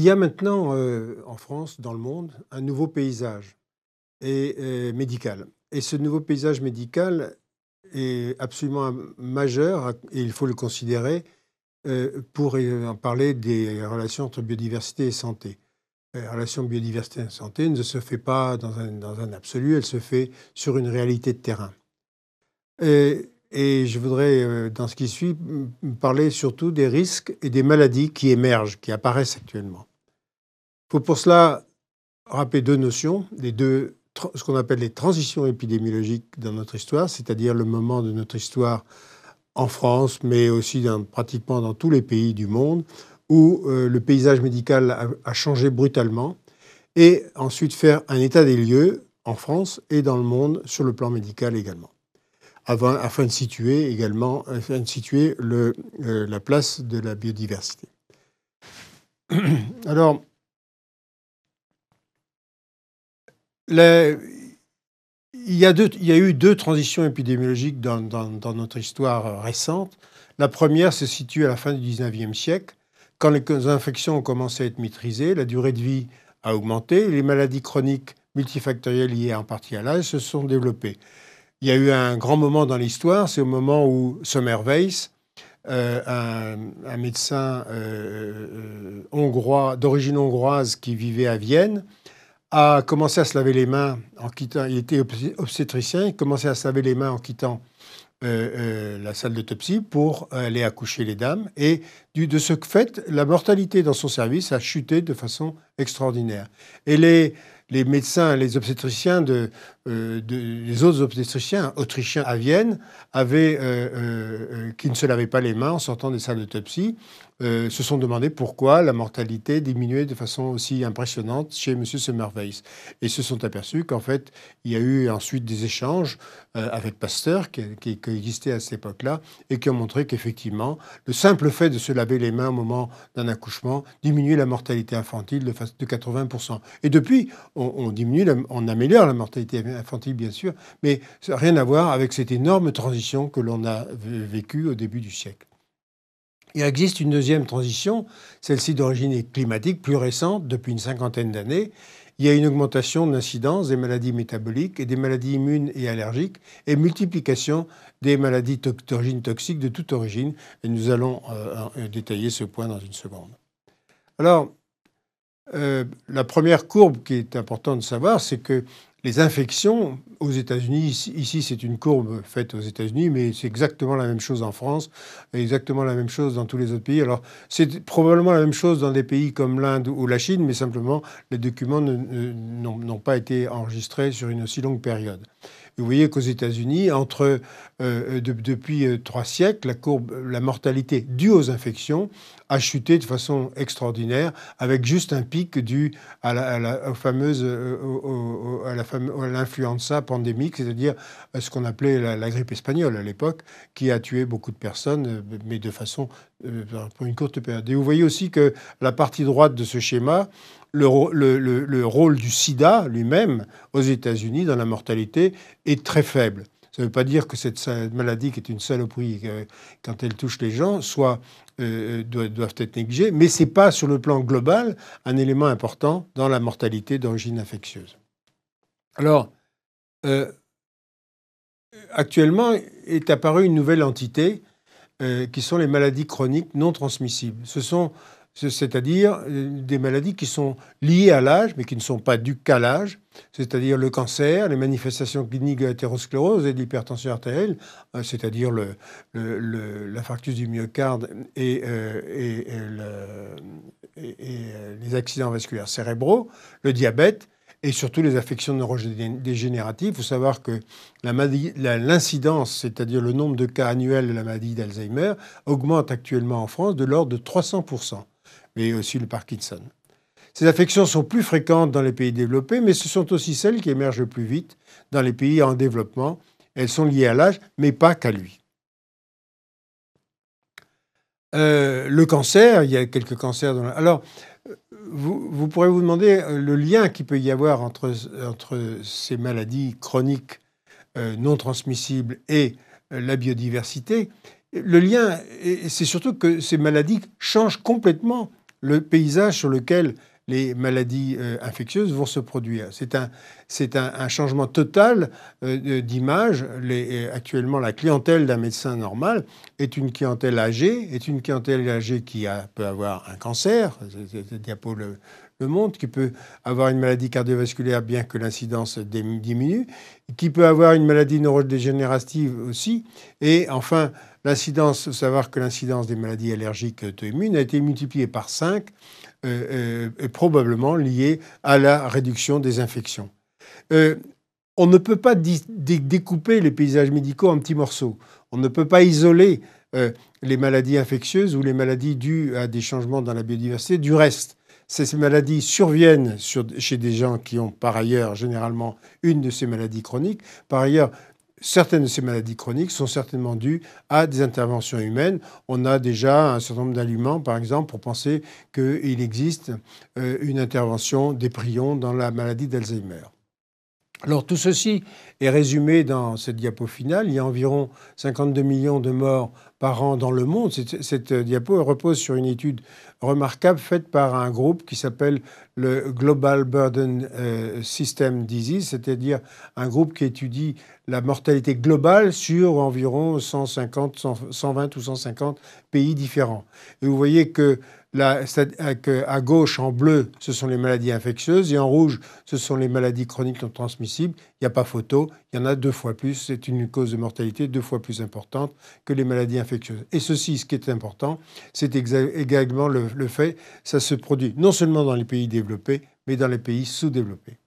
Il y a maintenant en France, dans le monde, un nouveau paysage et, médical. Et ce nouveau paysage médical est absolument majeur, et il faut le considérer, pour en parler des relations entre biodiversité et santé. La relation biodiversité et santé ne se fait pas dans un, absolu, elle se fait sur une réalité de terrain. Et je voudrais, dans ce qui suit, parler surtout des risques et des maladies qui émergent, qui apparaissent actuellement. Il faut pour cela rappeler deux notions, les deux ce qu'on appelle les transitions épidémiologiques dans notre histoire, c'est-à-dire le moment de notre histoire en France, mais aussi pratiquement dans tous les pays du monde, où euh, le paysage médical a, changé brutalement, et ensuite faire un état des lieux en France et dans le monde sur le plan médical également, afin, de situer également afin de situer euh, la place de la biodiversité. Alors, il, y a eu deux transitions épidémiologiques dans, notre histoire récente. La première se situe à la fin du 19e siècle, quand les infections ont commencé à être maîtrisées, la durée de vie a augmenté, les maladies chroniques multifactorielles liées en partie à l'âge se sont développées. Il y a eu un grand moment dans l'histoire, c'est au moment où Sommerweis, euh, un, médecin euh, euh, hongrois d'origine hongroise qui vivait à Vienne, a commencé à se laver les mains en quittant. Il était obstétricien, il commençait à se laver les mains en quittant euh, euh, la salle d'autopsie pour aller accoucher les dames. Et de ce fait, la mortalité dans son service a chuté de façon extraordinaire. Et les, les médecins, les obstétriciens, de, euh, les autres obstétriciens autrichiens à Vienne, avaient, qui ne se lavaient pas les mains en sortant des salles d'autopsie, euh, se sont demandé pourquoi la mortalité diminuait de façon aussi impressionnante chez M. Semmerweis. Et se sont aperçus qu'en fait, il y a eu ensuite des échanges euh, avec Pasteur, qui, qui, existaient à cette époque-là, et qui ont montré qu'effectivement, le simple fait de se laver les mains au moment d'un accouchement diminuait la mortalité infantile de, de 80%. Et depuis, on, diminue, on améliore la mortalité infantile, bien sûr, mais ça rien à voir avec cette énorme transition que l'on a vécue au début du siècle. Il existe une deuxième transition, celle-ci d'origine climatique plus récente, depuis une cinquantaine d'années. Il y a une augmentation de l'incidence des maladies métaboliques et des maladies immunes et allergiques et multiplication des maladies d'origine toxique de toute origine. Et nous allons euh, détailler ce point dans une seconde. Alors, euh, la première courbe qui est importante de savoir, c'est que les infections aux États-Unis, ici, c'est une courbe faite aux États-Unis, mais c'est exactement la même chose en France, exactement la même chose dans tous les autres pays. Alors c'est probablement la même chose dans des pays comme l'Inde ou la Chine, mais simplement les documents n'ont pas été enregistrés sur une aussi longue période. Vous voyez qu'aux États-Unis, entre euh, euh, depuis euh, trois siècles, la courbe, la mortalité due aux infections a chuté de façon extraordinaire, avec juste un pic dû à la, fameuse, à l'influenza pandémique, c'est-à-dire ce qu'on appelait la, grippe espagnole à l'époque, qui a tué beaucoup de personnes, mais de façon pour une courte période. Et vous voyez aussi que la partie droite de ce schéma le, rôle du sida lui-même aux États-Unis dans la mortalité est très faible. Ça ne veut pas dire que cette maladie, qui est une saloperie euh, quand elle touche les gens, soit, euh, doivent être négligées, mais ce n'est pas sur le plan global un élément important dans la mortalité d'origine infectieuse. Alors, euh, actuellement est apparue une nouvelle entité qui sont les maladies chroniques non transmissibles. Ce sont c'est-à-dire euh, des maladies qui sont liées à l'âge, mais qui ne sont pas dues qu'à l'âge, c'est-à-dire le cancer, les manifestations cliniques de l'athérosclérose et de l'hypertension artérielle, euh, c'est-à-dire l'infarctus du myocarde et, euh, les accidents vasculaires cérébraux, le diabète, et surtout les affections neurodégénératives. Il faut savoir que l'incidence, c'est-à-dire le nombre de cas annuels de la maladie d'Alzheimer, augmente actuellement en France de l'ordre de 300% mais aussi le Parkinson. Ces affections sont plus fréquentes dans les pays développés, mais ce sont aussi celles qui émergent le plus vite dans les pays en développement. Elles sont liées à l'âge, mais pas qu'à lui. Euh, le cancer, il y a quelques cancers. Dans Alors, vous, pourrez vous demander euh, le lien qu'il peut y avoir entre, entre ces maladies chroniques euh, non transmissibles et la biodiversité. Le lien, c'est surtout que ces maladies changent complètement le paysage sur lequel les maladies euh, infectieuses vont se produire. C'est un, changement total euh, d'image. actuellement, la clientèle d'un médecin normal est une clientèle âgée, est une clientèle âgée qui peut avoir un cancer, diapo le montre, qui peut avoir une maladie cardiovasculaire bien que l'incidence diminue, qui peut avoir une maladie neurodégénérative aussi, et enfin l'incidence, savoir que l'incidence des maladies allergiques auto-immunes a été multipliée par 5 euh, euh, probablement lié à la réduction des infections. Euh, on ne peut pas découper les paysages médicaux en petits morceaux. On ne peut pas isoler les maladies infectieuses ou les maladies dues à des changements dans la biodiversité du reste. Ces maladies surviennent chez des gens qui ont par ailleurs généralement une de ces maladies chroniques. Par ailleurs, certaines de ces maladies chroniques sont certainement dues à des interventions humaines. On a déjà un certain nombre d'aliments, par exemple, pour penser qu'il existe euh, une intervention des prions dans la maladie d'Alzheimer. Alors tout ceci est résumé dans cette diapo finale. Il y a environ 52 millions de morts par an dans le monde. Cette, diapo repose sur une étude remarquable faite par un groupe qui s'appelle le Global Burden euh, System Disease, c'est-à-dire un groupe qui étudie la mortalité globale sur environ 150, 120 ou 150 pays différents. Et vous voyez que à gauche, en bleu, ce sont les maladies infectieuses et en rouge, ce sont les maladies chroniques non transmissibles. Il n'y a pas photo, il y en a deux fois plus. C'est une cause de mortalité deux fois plus importante que les maladies infectieuses. Et ceci, ce qui est important, c'est également le, le fait, ça se produit non seulement dans les pays développés, mais dans les pays sous-développés.